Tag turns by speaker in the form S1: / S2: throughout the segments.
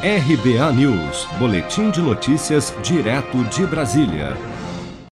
S1: RBA News, Boletim de Notícias, direto de Brasília.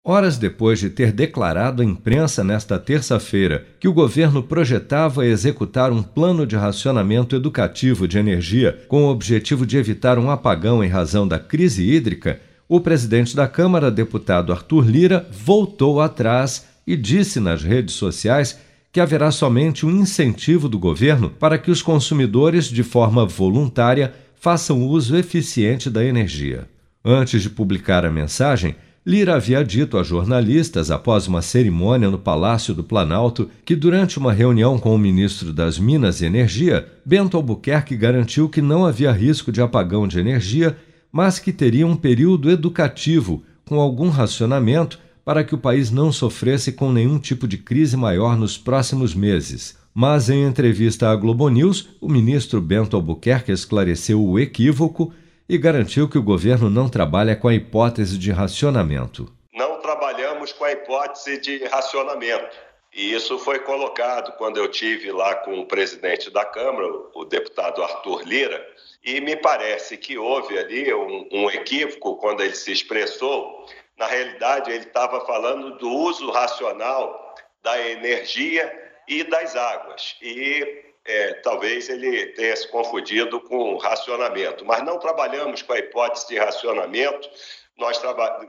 S1: Horas depois de ter declarado à imprensa nesta terça-feira que o governo projetava executar um plano de racionamento educativo de energia com o objetivo de evitar um apagão em razão da crise hídrica, o presidente da Câmara, deputado Arthur Lira, voltou atrás e disse nas redes sociais que haverá somente um incentivo do governo para que os consumidores, de forma voluntária, façam uso eficiente da energia. Antes de publicar a mensagem, Lira havia dito a jornalistas, após uma cerimônia no Palácio do Planalto, que durante uma reunião com o ministro das Minas e Energia, Bento Albuquerque garantiu que não havia risco de apagão de energia, mas que teria um período educativo, com algum racionamento, para que o país não sofresse com nenhum tipo de crise maior nos próximos meses. Mas em entrevista à Globo News, o ministro Bento Albuquerque esclareceu o equívoco e garantiu que o governo não trabalha com a hipótese de racionamento.
S2: Não trabalhamos com a hipótese de racionamento. E isso foi colocado quando eu tive lá com o presidente da Câmara, o deputado Arthur Lira, e me parece que houve ali um, um equívoco quando ele se expressou. Na realidade, ele estava falando do uso racional da energia e das águas. E é, talvez ele tenha se confundido com racionamento, mas não trabalhamos com a hipótese de racionamento. Nós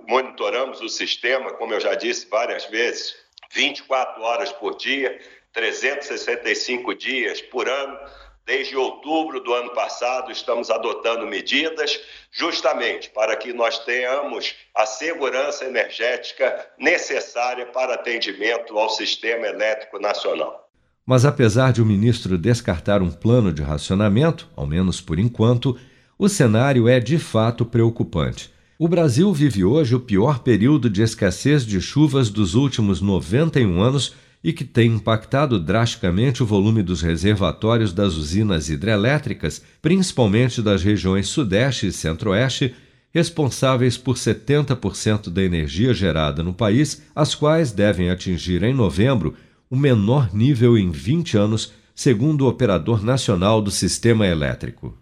S2: monitoramos o sistema, como eu já disse várias vezes, 24 horas por dia, 365 dias por ano Desde outubro do ano passado, estamos adotando medidas justamente para que nós tenhamos a segurança energética necessária para atendimento ao sistema elétrico nacional.
S1: Mas apesar de o ministro descartar um plano de racionamento, ao menos por enquanto, o cenário é de fato preocupante. O Brasil vive hoje o pior período de escassez de chuvas dos últimos 91 anos e que tem impactado drasticamente o volume dos reservatórios das usinas hidrelétricas, principalmente das regiões Sudeste e Centro-Oeste, responsáveis por 70% da energia gerada no país, as quais devem atingir em novembro o menor nível em 20 anos, segundo o Operador Nacional do Sistema Elétrico.